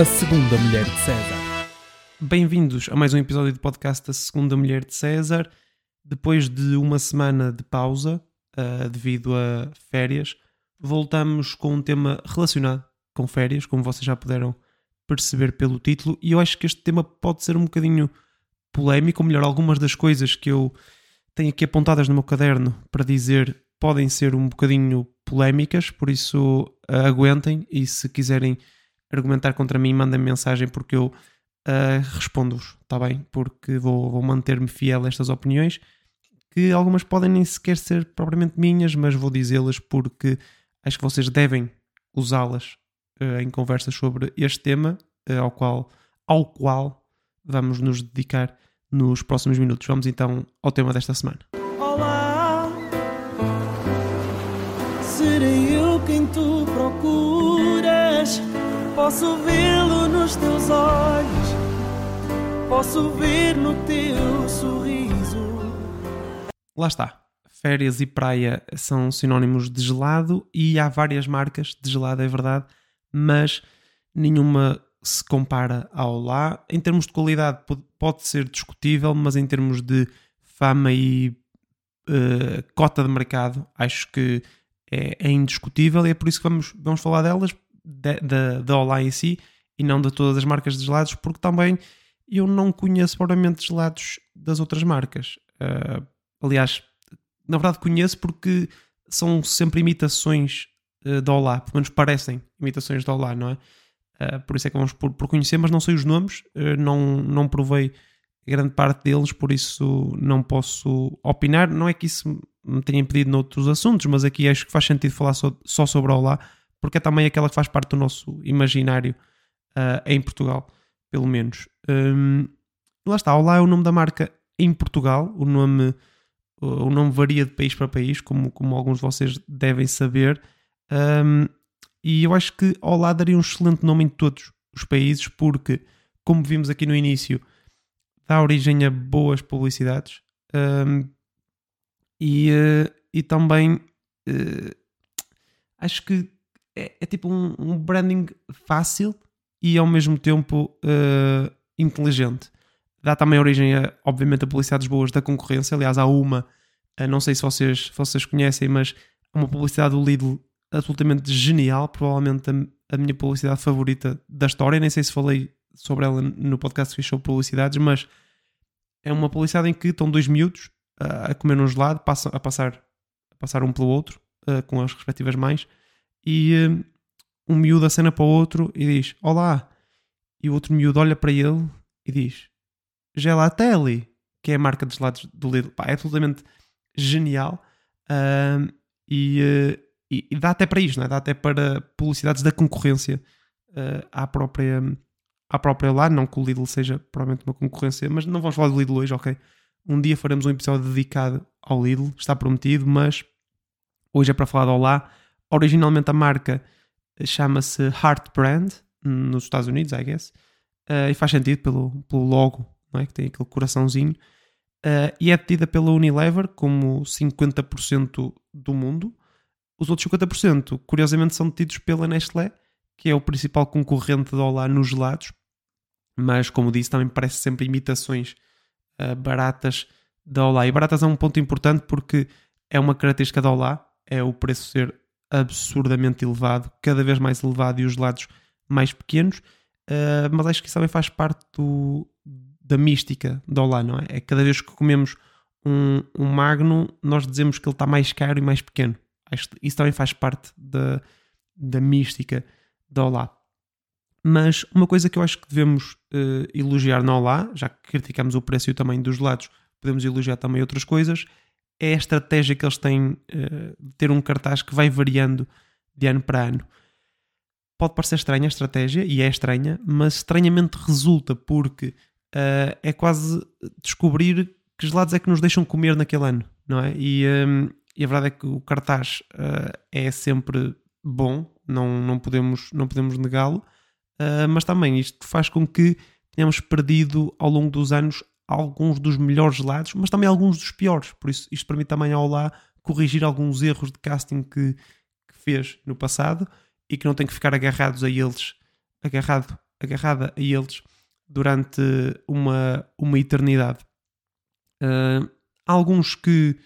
A Segunda Mulher de César. Bem-vindos a mais um episódio do podcast A Segunda Mulher de César. Depois de uma semana de pausa, uh, devido a férias, voltamos com um tema relacionado com férias, como vocês já puderam perceber pelo título, e eu acho que este tema pode ser um bocadinho polémico, ou melhor, algumas das coisas que eu tenho aqui apontadas no meu caderno para dizer podem ser um bocadinho polémicas, por isso uh, aguentem e se quiserem argumentar contra mim, mandem mensagem porque eu uh, respondo-vos, está bem? Porque vou, vou manter-me fiel a estas opiniões, que algumas podem nem sequer ser propriamente minhas, mas vou dizê-las porque acho que vocês devem usá-las uh, em conversas sobre este tema, uh, ao, qual, ao qual vamos nos dedicar nos próximos minutos. Vamos então ao tema desta semana. Olá, serei eu quem tu procuras. Posso vê-lo nos teus olhos, posso ver no teu sorriso. Lá está. Férias e praia são sinónimos de gelado e há várias marcas de gelado, é verdade, mas nenhuma se compara ao lá. Em termos de qualidade, pode ser discutível, mas em termos de fama e uh, cota de mercado, acho que é, é, indiscutível e é por isso que vamos, vamos falar delas, da, Olá em si, e não de todas as marcas de gelados, porque também eu não conheço propriamente gelados das outras marcas. Uh, aliás, na verdade conheço porque são sempre imitações uh, da Olá, pelo menos parecem imitações da Olá, não é? Uh, por isso é que vamos por, por, conhecer, mas não sei os nomes, não, não provei grande parte deles, por isso não posso opinar. Não é que isso me tenha impedido noutros assuntos, mas aqui acho que faz sentido falar só, só sobre a Olá, porque é também aquela que faz parte do nosso imaginário uh, em Portugal, pelo menos. Um, lá está, Olá é o nome da marca em Portugal, o nome, o nome varia de país para país, como, como alguns de vocês devem saber. Um, e eu acho que Olá daria um excelente nome em todos os países, porque, como vimos aqui no início, dá origem a boas publicidades um, e, uh, e também uh, acho que é, é tipo um, um, branding fácil e ao mesmo tempo uh, inteligente. Dá também origem a, obviamente, a publicidades boas da concorrência. Aliás, há uma, não sei se vocês, vocês conhecem, mas uma publicidade do Lidl absolutamente genial, provavelmente a, a, minha publicidade favorita da história. Nem sei se falei sobre ela no podcast que fiz publicidades, mas é uma publicidade em que estão dois miúdos uh, a comer um gelado, passam, a, passar, a passar um pelo outro, uh, com as respectivas mães, e uh, um miúdo acena para o outro e diz: Olá! E o outro miúdo olha para ele e diz: Gelatelli, que é a marca de gelados do Lidl. Pá, é absolutamente genial. e e, e, dá até para isto, não é? dá até para publicidades da concorrência uh, à própria à própria lá, não que o Lidl seja provavelmente uma concorrência, mas não vamos falar do Lidl hoje, ok? Um dia faremos um episódio dedicado ao Lidl, está prometido, mas hoje é para falar do Olá. Originalmente a marca chama-se Heart Brand, nos Estados Unidos, I guess, uh, e faz sentido pelo, pelo logo, não é? que tem aquele coraçãozinho, uh, e é detida pela Unilever como 50% do mundo, os outros 50%, curiosamente, são detidos pela Nestlé, que é o principal concorrente da Olá nos gelados, mas, como disse, também parece sempre imitações uh, baratas da Olá. E baratas é um ponto importante porque é uma característica da Olá, é o preço ser absurdamente elevado, cada vez mais elevado e os gelados mais pequenos, uh, mas acho que isso também faz parte do, da mística da Olá, não é? É cada vez que comemos um, um Magno, nós dizemos que ele está mais caro e mais pequeno. Acho que isso também faz parte da, da mística da Olá. Mas uma coisa que eu acho que devemos uh, elogiar na Olá, já que criticamos o preço e o tamanho dos lados, podemos elogiar também outras coisas, é a estratégia que eles têm uh, de ter um cartaz que vai variando de ano para ano. Pode parecer estranha a estratégia, e é estranha, mas estranhamente resulta, porque uh, é quase descobrir que gelados é que nos deixam comer naquele ano, não é? E, um, e a verdade é que o cartaz uh, é sempre bom, não, não podemos, não podemos negá-lo, mas também isto faz com que tenhamos perdido ao longo dos anos alguns dos melhores lados, mas também alguns dos piores. Por isso, isto permite também ao lá corrigir alguns erros de casting que, que fez no passado e que não tem que ficar agarrados a eles, agarrado agarrada a eles durante uma, uma eternidade. Uh, alguns que,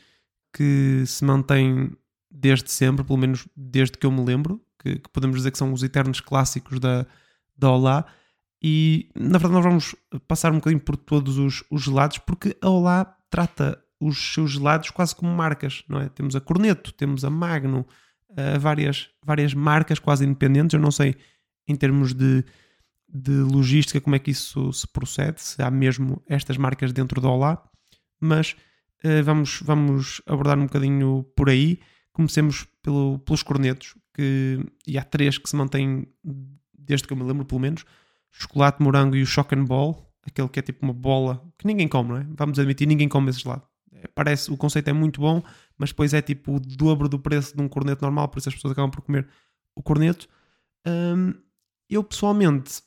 que se mantêm desde sempre, pelo menos desde que eu me lembro, que, que podemos dizer que são os eternos clássicos da, da Olá. E na verdade, nós vamos passar um bocadinho por todos os, os gelados, porque a Olá trata os seus gelados quase como marcas, não é? Temos a Corneto, temos a Magno, uh, várias, várias marcas quase independentes. Eu não sei em termos de, de logística como é que isso se procede, se há mesmo estas marcas dentro da Olá, mas uh, vamos, vamos abordar um bocadinho por aí. Comecemos pelo, pelos cornetos, que, e há três que se mantêm desde que eu me lembro, pelo menos chocolate, morango e o shock and ball, aquele que é tipo uma bola que ninguém come, não é? Vamos admitir, ninguém come esse gelado. É, parece, o conceito é muito bom, mas depois é tipo o dobro do preço de um corneto normal, por isso as pessoas acabam por comer o corneto. Hum, eu pessoalmente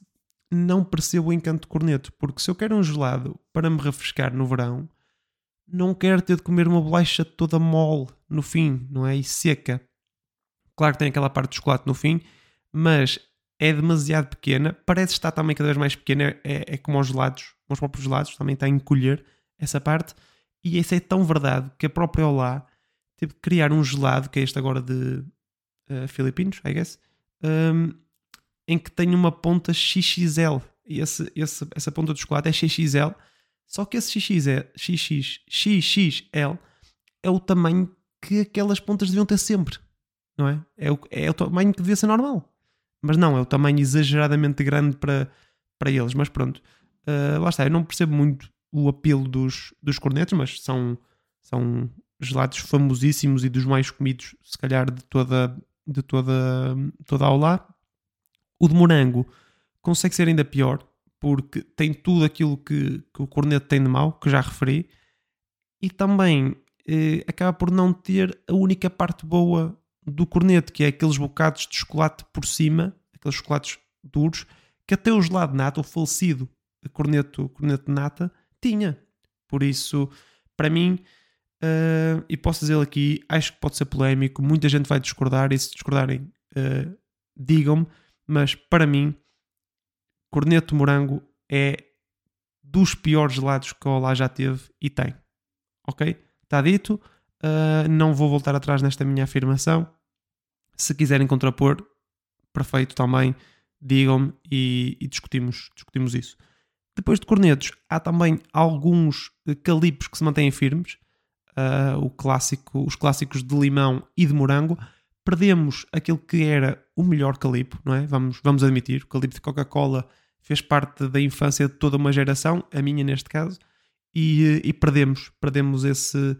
não percebo o encanto de corneto, porque se eu quero um gelado para me refrescar no verão, não quero ter de comer uma bolacha toda mole no fim, não é? E seca. Claro que tem aquela parte de chocolate no fim, mas é demasiado pequena, parece estar também cada vez mais pequena, é, é como os gelados, os próprios gelados, também está a encolher essa parte, e isso é tão verdade que a própria Olá teve que criar um gelado, que é este agora de uh, Filipinos, I guess, um, em que tem uma ponta XXL, e esse, esse, essa ponta de chocolate é XXL, só que esse XXL, XX, XXL é o tamanho que aquelas pontas deviam ter sempre, não é? É o, é o tamanho que devia ser normal. Mas não, é o tamanho exageradamente grande para, para eles. Mas pronto, uh, lá está. Eu não percebo muito o apelo dos, dos cornetos, mas são, são gelados famosíssimos e dos mais comidos, se calhar, de toda, de toda, toda a aula. O de morango consegue ser ainda pior, porque tem tudo aquilo que, que o corneto tem de mau, que já referi, e também eh, acaba por não ter a única parte boa do corneto, que é aqueles bocados de chocolate por cima, aqueles chocolates duros, que até o gelado nata, o falecido corneto, corneto de nata, tinha. Por isso, para mim, uh, e posso dizer aqui, acho que pode ser polémico, muita gente vai discordar, e se discordarem, uh, digam-me, mas para mim, corneto morango é dos piores gelados que a Olá já teve e tem. Ok? Está dito. Uh, não vou voltar atrás nesta minha afirmação. Se quiserem contrapor, perfeito também, digam-me e, e, discutimos, discutimos isso. Depois de cornetos, há também alguns eh, calipos que se mantêm firmes, uh, o clássico, os clássicos de limão e de morango. Perdemos aquele que era o melhor calipo, não é? Vamos, vamos admitir, o calipo de Coca-Cola fez parte da infância de toda uma geração, a minha neste caso, e, eh, e perdemos, perdemos esse,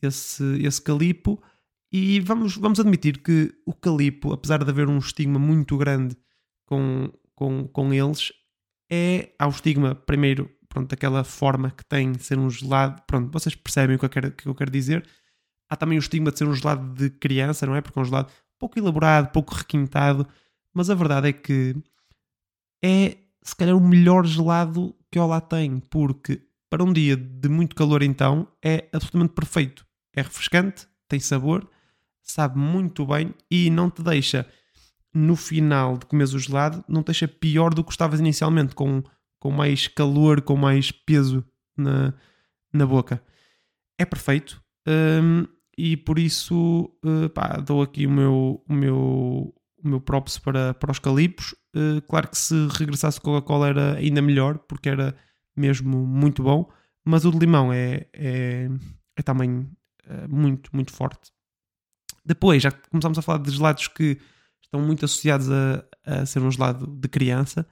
esse, esse calipo e vamos, vamos admitir que o calipo, apesar de haver um estigma muito grande com, com, com eles, é ao estigma, primeiro, pronto, daquela forma que tem de ser um gelado. Pronto, vocês percebem o que eu quero, que eu quero dizer. Há também o estigma de ser um gelado de criança, não é? Porque é um gelado pouco elaborado, pouco requintado, mas a verdade é que é se calhar o melhor gelado que o lá tem, porque para um dia de muito calor, então, é absolutamente perfeito. É refrescante, tem sabor sabe muito bem e não te deixa, no final de comeres o gelado, não te deixa pior do que estavas inicialmente, com, com mais calor, com mais peso na, na boca. É perfeito um, e por isso uh, pá, dou aqui o meu, o meu, o meu props para, para os calipos. Uh, claro que se regressasse Coca-Cola era ainda melhor, porque era mesmo muito bom, mas o de limão é, é, é também uh, muito, muito forte. Depois já começámos a falar de gelados que estão muito associados a, a ser um gelado de criança,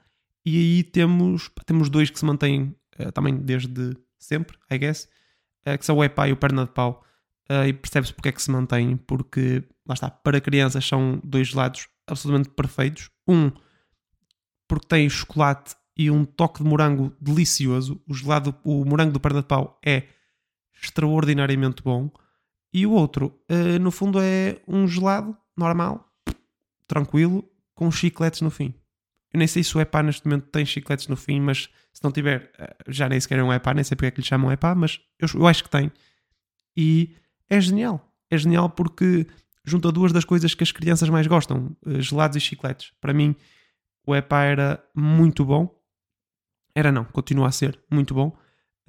e aí temos, temos dois que se mantêm uh, também desde sempre, I guess, uh, que são o Epá e o Perna de Pau. Uh, e percebe-se porque é que se mantêm, porque lá está, para crianças são dois gelados absolutamente perfeitos. Um, porque tem chocolate e um toque de morango delicioso. O gelado, o morango do perna de pau é extraordinariamente bom. E o outro, uh, no fundo, é um gelado normal, tranquilo, com chicletes no fim. Eu nem sei se o EPA neste momento tem chicletes no fim, mas se não tiver, uh, já nem sequer é um EPA, nem sei porque é que lhe chamam EPA, mas eu, eu acho que tem. E é genial. É genial porque junta duas das coisas que as crianças mais gostam, uh, gelados e chicletes. Para mim, o EPA era muito bom. Era não, continua a ser muito bom.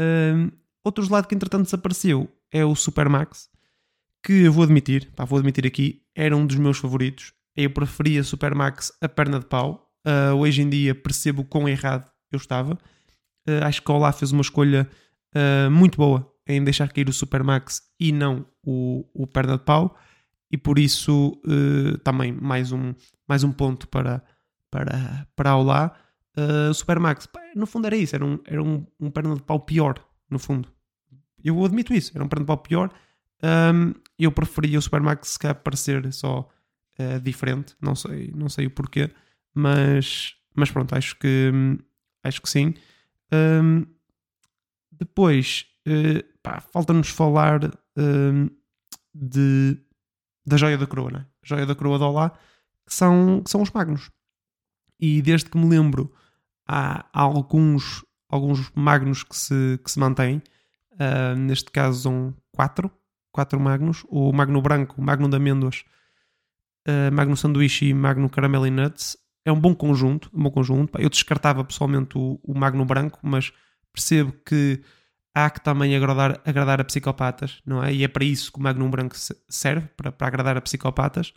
Um, outro gelado que entretanto desapareceu é o Supermax, que eu vou admitir, pá, vou admitir aqui, era um dos meus favoritos. Eu preferia Supermax a perna de pau. Uh, hoje em dia percebo quão errado eu estava. Uh, acho que a Olá fez uma escolha uh, muito boa em deixar cair o Supermax e não o, o perna de pau. E por isso também mais um, mais um ponto para, para, para Olá. o Supermax, no fundo era isso, era um, era um, um perna de pau pior, no fundo. Eu admito isso, era um perna de pau pior. Um, eu preferia o Supermax se calhar parecer só uh, diferente, não sei, não sei o porquê, mas, mas pronto, acho que, acho que sim. Um, depois, uh, falta-nos falar de, da joia da coroa, né? joia da coroa de Olá, que são, que são os magnos. E desde que me lembro, há, há alguns, alguns magnos que se, que se mantêm. Uh, neste caso são quatro, quatro magnos. O magno branco, magno de amêndoas, uh, Magno Sanduíche e Magno Caramel e Nuts. É um bom conjunto, um bom conjunto. Eu descartava pessoalmente o, o Magno Branco, mas percebo que há que também agradar, agradar a psicopatas, não é? E é para isso que o Magnum Branco serve, para, para agradar a psicopatas.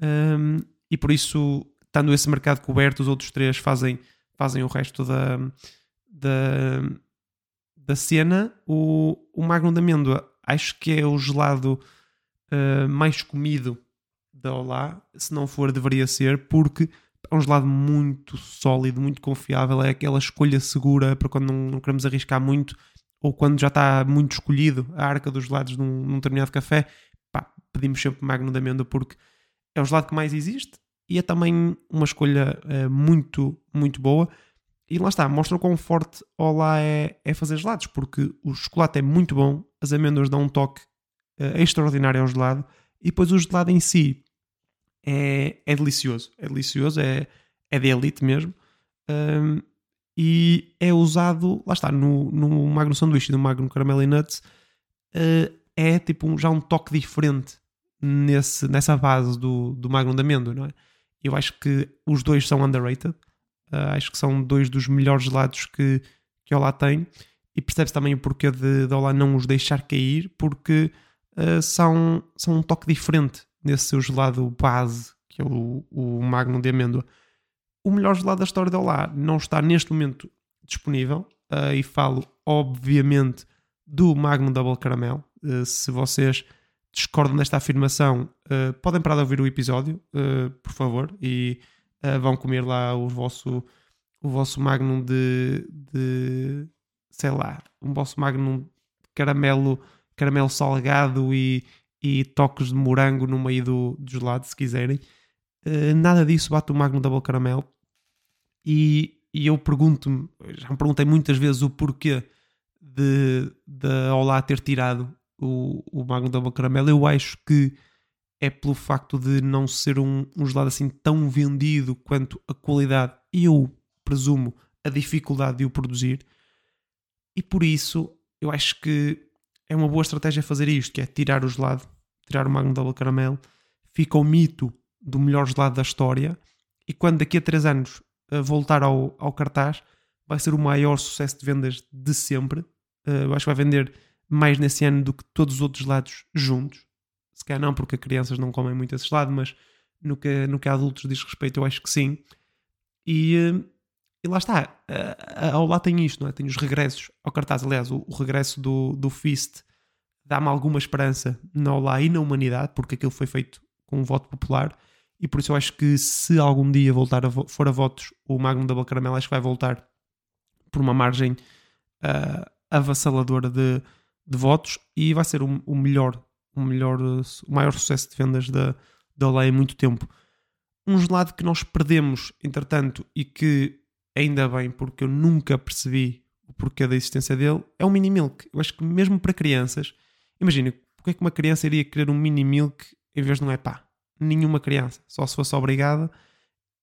Um, e por isso, estando esse mercado coberto, os outros três fazem, fazem o resto da, da, da cena. O, o Magnum de amêndoa acho que é o gelado uh, mais comido da Olá, se não for, deveria ser, porque é um gelado muito sólido, muito confiável, é aquela escolha segura para quando não, não queremos arriscar muito ou quando já está muito escolhido a arca dos gelados num, num determinado café, pá, pedimos sempre Magno de Amêndoa porque é o gelado que mais existe e é também uma escolha uh, muito, muito boa. E lá está, mostra o quão forte Olá é, é fazer gelados, porque o chocolate é muito bom, as amêndoas dão um toque uh, extraordinário ao gelado e depois o gelado em si é, é delicioso. É delicioso, é, é de elite mesmo. Um, e é usado, lá está, no, no Magno Sanduíche e no Magno Caramel e Nuts. Uh, é tipo um, já um toque diferente nesse, nessa base do, do Magno de Amêndoa, não é? Eu acho que os dois são underrated. Uh, acho que são dois dos melhores gelados que, que Olá tem. E percebe-se também o porquê de, de Olá não os deixar cair, porque uh, são, são um toque diferente nesse seu gelado base, que é o, o Magnum de amêndoa. O melhor gelado da história da Olá não está neste momento disponível, uh, e falo, obviamente, do Magnum Double Caramel. Se vocês discordam desta afirmação, podem parar de ouvir o episódio, por favor, e vão comer lá o vosso, o vosso Magnum de, de sei lá, um vosso Magnum caramelo, caramelo salgado e, e toques de morango no meio do, do gelado, se quiserem. Uh, nada disso bate o Magnum Double Caramel. E, e eu pergunto-me, já me perguntei muitas vezes o porquê de, de Olá ter tirado o, o Magnum Double Caramel. Eu acho que é pelo facto de não ser um, um gelado assim tão vendido quanto a qualidade e eu presumo a dificuldade de o produzir. E por isso eu acho que é uma boa estratégia fazer isto, que é tirar o gelado, tirar o Magnum Double Caramel, fica o mito do melhor gelado da história e quando daqui a 3 anos uh, voltar ao, ao cartaz vai ser o maior sucesso de vendas de sempre. Uh, acho que vai vender mais nesse ano do que todos os outros gelados juntos. Se calhar não, porque crianças não comem muito esse gelado, mas no que, no que a adultos diz respeito, eu acho que sim. E, uh, e lá está, ao lá tem isto, não é? tem os regressos ao cartaz. Aliás, o, o regresso do, do Fist dá-me alguma esperança na Olá e na humanidade, porque aquilo foi feito com um voto popular. E por isso eu acho que se algum dia voltar a for a votos o Magnum Double Caramel, acho que vai voltar por uma margem uh, avassaladora de, de votos e vai ser o, o melhor, o melhor, o maior sucesso de vendas da, da Olá em muito tempo. Um gelado que nós perdemos, entretanto, e que ainda bem, porque eu nunca percebi o porquê da existência dele, é o Mini Milk. Eu acho que mesmo para crianças, imagina, porque é que uma criança iria querer um Mini Milk em vez de um epá? Nenhuma criança, só se fosse obrigada.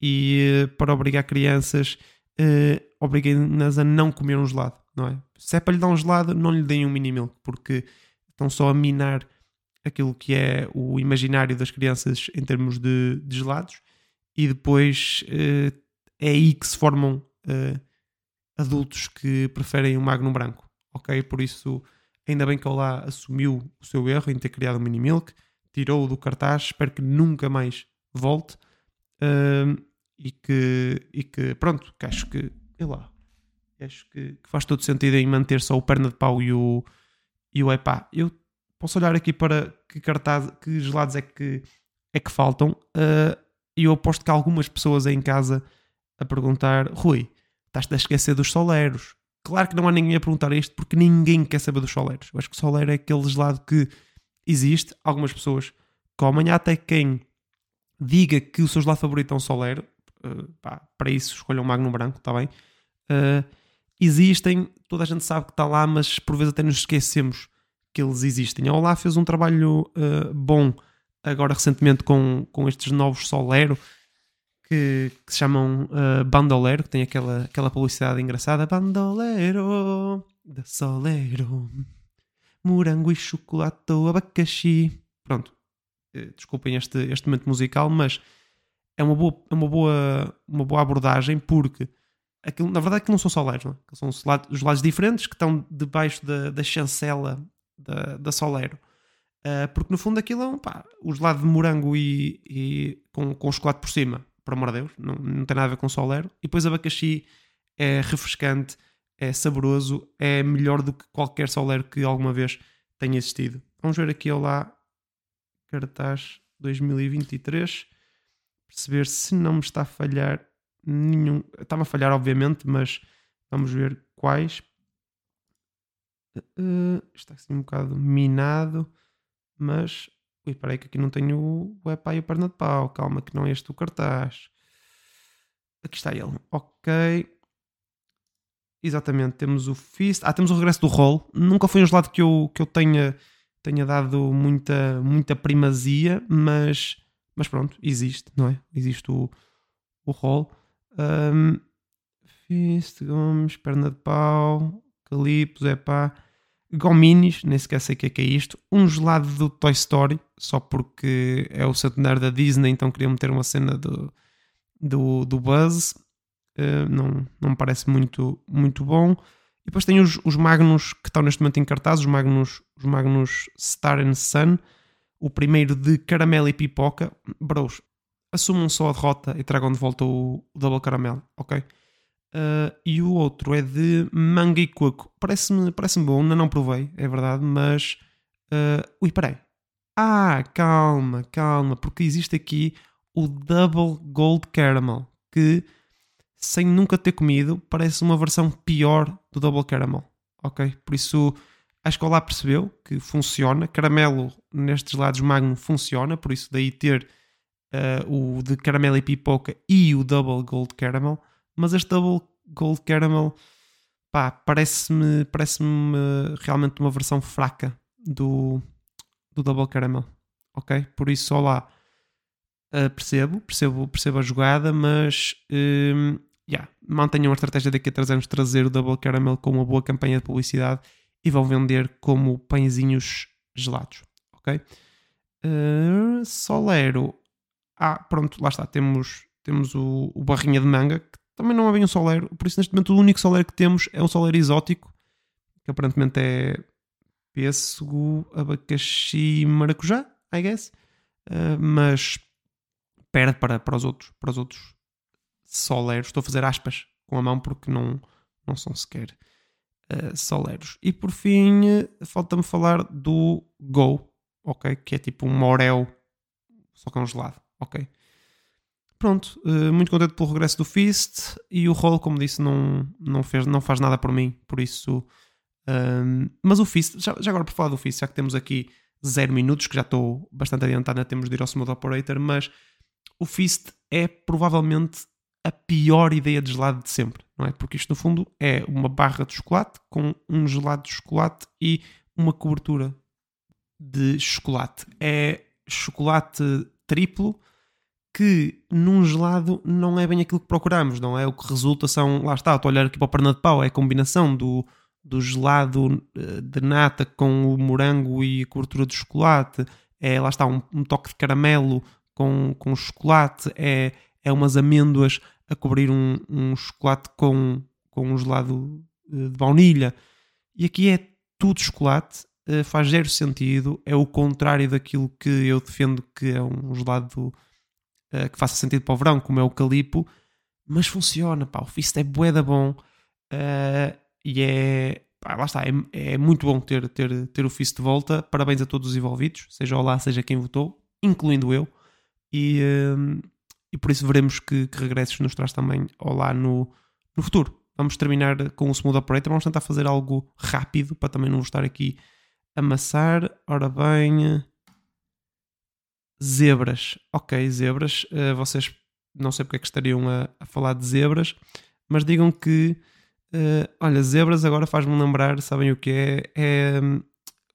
E eh, para obrigar crianças, uh, obriguem-nas a não comer um gelado, não é? Se é para lhe dar um gelado, não lhe deem um Mini Milk, porque estão só a minar aquilo que é o imaginário das crianças em termos de, de gelados e depois uh, é aí que se formam uh, adultos que preferem o Magnum branco, ok? Por isso, ainda bem que ele lá assumiu o seu erro em ter criado o Mini Milk, tirou-o do cartaz, espero que nunca mais volte uh, e, que, e que, pronto, que acho que, lá, acho que, que, faz todo sentido em manter só o perna de pau e o, e o epá. Eu posso olhar aqui para que cartaz, que gelados é que, é que faltam uh, e eu aposto que há algumas pessoas aí em casa a perguntar: Rui, estás-te a esquecer dos soleros. Claro que não há ninguém a perguntar isto porque ninguém quer saber dos soleros. Eu acho que o solero é aquele gelado que existe, algumas pessoas comem, há até quem diga que o seu gelado favorito é um solero. Uh, pá, para isso escolham um magno branco, está bem? Uh, existem, toda a gente sabe que está lá, mas por vezes até nos esquecemos que eles existem. A Olá fez um trabalho uh, bom agora recentemente com, com estes novos Solero que, que se chamam uh, Bandolero, que tem aquela, aquela publicidade engraçada. Bandolero da Solero, morango e chocolate ou abacaxi. Pronto, uh, desculpem este, este momento musical, mas é uma boa, é uma boa, uma boa abordagem porque aquilo, na verdade aquilo não são soleros, não? É? são gelados diferentes que estão debaixo da, da chancela da, da Solero. Uh, porque no fundo aquilo é um pá, o gelado de morango e, e com, com chocolate por cima, por amor de Deus, não, não tem nada a ver com Solero. E depois abacaxi é refrescante, é saboroso, é melhor do que qualquer Solero que alguma vez tenha existido. Vamos ver aqui lá, cartaz 2023, perceber se não me está a falhar nenhum. Está-me a falhar, obviamente, mas vamos ver quais. Uh, está assim um bocado minado, mas. Ui, peraí que aqui não tenho o epá e o perna de pau. Calma, que não é este o cartaz. Aqui está ele. Ok. Exatamente, temos o Fist. Ah, temos o regresso do Roll. Nunca foi um gelado que eu, que eu tenha, tenha dado muita, muita primazia, mas, mas pronto, existe, não é? Existe o, o Roll. Um, Fist, Gomes, perna de pau, Calipos, é pá. Gominis, nem sequer sei o que é, que é isto. Um gelado do Toy Story, só porque é o centenário da Disney, então queria meter uma cena do, do, do Buzz. Uh, não, não me parece muito, muito bom. E depois tem os, os Magnus que estão neste momento em cartaz, os Magnus, os Magnus Star and Sun. O primeiro de caramelo e pipoca. Bros, assumam só a derrota e tragam de volta o, o Double Caramelo, ok? Uh, e o outro é de manga e coco. Parece-me parece bom, ainda não provei, é verdade, mas. Uh, ui, peraí. Ah, calma, calma, porque existe aqui o Double Gold Caramel, que, sem nunca ter comido, parece uma versão pior do Double Caramel, ok? Por isso, acho que lá percebeu que funciona. Caramelo nestes lados Magno funciona, por isso, daí ter uh, o de caramelo e pipoca e o Double Gold Caramel mas este Double Gold Caramel pá, parece-me parece realmente uma versão fraca do, do Double Caramel, ok? Por isso, olá, uh, percebo, percebo, percebo a jogada, mas um, yeah, mantenham a estratégia daqui a 3 anos trazer o Double Caramel com uma boa campanha de publicidade e vão vender como pãezinhos gelados, ok? Uh, Solero, ah, pronto, lá está, temos, temos o, o barrinha de manga que também não é bem um Solero, por isso neste momento o único Solero que temos é um Solero exótico, que aparentemente é pêssego, abacaxi e maracujá, I guess. Uh, mas perde para, para, os outros, para os outros Soleros. Estou a fazer aspas com a mão porque não, não são sequer uh, Soleros. E por fim, falta-me falar do Go, ok? Que é tipo um Morel, só que é um gelado, ok? Pronto, uh, muito contente pelo regresso do Fist e o Roll, como disse, não, não, fez, não faz nada por mim, por isso. Um, ehm, mas o Fist, já, já, agora por falar do Fist, já que temos aqui 0 minutos, que já estou bastante adiantado, temos de ir ao Smooth Operator, mas o Fist é provavelmente a pior ideia de gelado de sempre, não é? Porque isto no fundo é uma barra de chocolate com um gelado de chocolate e uma cobertura de chocolate. É chocolate triplo que num gelado não é bem aquilo que procuramos, não é? O que resulta são, lá está, estou a olhar aqui para o perna de pau, é a combinação do, do gelado eh, de nata com o morango e a cobertura de chocolate, é, lá está, um, um toque de caramelo com, com chocolate, é, é umas amêndoas a cobrir um, um chocolate com, com um gelado de baunilha. E aqui é tudo chocolate, faz zero sentido, é o contrário daquilo que eu defendo que é um gelado que faça sentido para o verão, como é o calipo, mas funciona, pá, o Fist é bué da bom e é, pá, lá está, é, é, muito bom ter, ter, ter o Fist de volta. Parabéns a todos os envolvidos, seja o lá, seja quem votou, incluindo eu. E, um, e por isso veremos que, que regressos nos traz também Olá no, no futuro. Vamos terminar com o Smooth Operator. Vamos tentar fazer algo rápido para também não estar aqui amassar. Ora bem. Zebras. Ok, zebras. Uh, vocês não sei porque é que estariam a, a falar de zebras, mas digam que Uh, olha, zebras agora faz-me lembrar, sabem o que é? É um,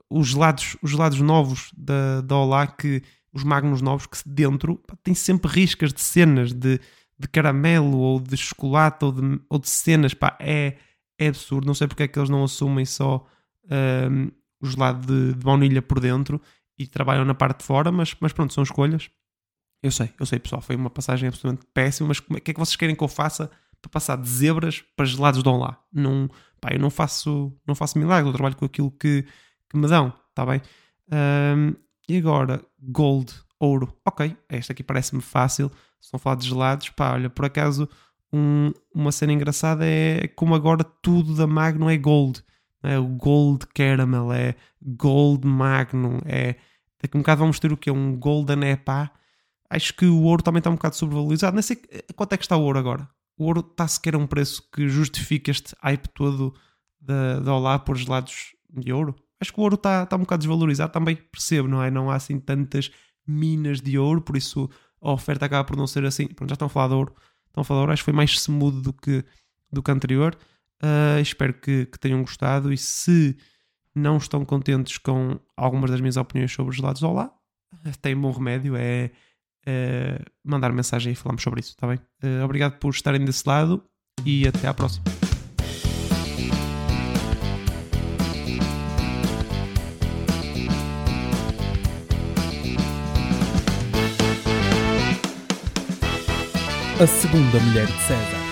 os gelados, os gelados novos da, da Olá, que, os magnos novos, que dentro pá, tem sempre riscas de cenas de, de caramelo ou de chocolate ou de, ou de cenas, pá, é, é absurdo. Não sei porque é que eles não assumem só um, o gelado de, de baunilha por dentro e trabalham na parte de fora, mas, mas pronto, são escolhas. Eu sei, eu sei, pessoal, foi uma passagem absolutamente péssima, mas o que é que vocês querem que eu faça para passar de zebras para gelados de lá. Não, pá, eu não faço, não faço milagre, eu trabalho com aquilo que, que me dão, está bem? Um, e agora, gold, ouro. Ok, esta aqui parece-me fácil. Se a falar de gelados, pá, olha, por acaso, um, uma cena engraçada é como agora tudo da Magnum é gold. É o gold caramel, é gold magnum, é... Daqui um bocado vamos ter o que? Um golden epá. Acho que o ouro também está um bocado sobrevalorizado. Não sei quanto é que está o ouro agora o ouro está sequer a um preço que justifique este hype todo da, da Olá por gelados de ouro. Acho que o ouro está, está um bocado desvalorizado, também percebo, não é? Não há assim tantas minas de ouro, por isso a oferta acaba por não ser assim. Pronto, já estão a falar de ouro, estão a falar de ouro, acho que foi mais smooth do que, do que anterior. Uh, espero que, que, tenham gostado e se não estão contentes com algumas das minhas opiniões sobre os gelados Olá, tem bom remédio, é uh, mandar mensagem e falamos sobre isso, está bem? Uh, obrigado por estarem desse lado e até à próxima. A segunda mulher de César.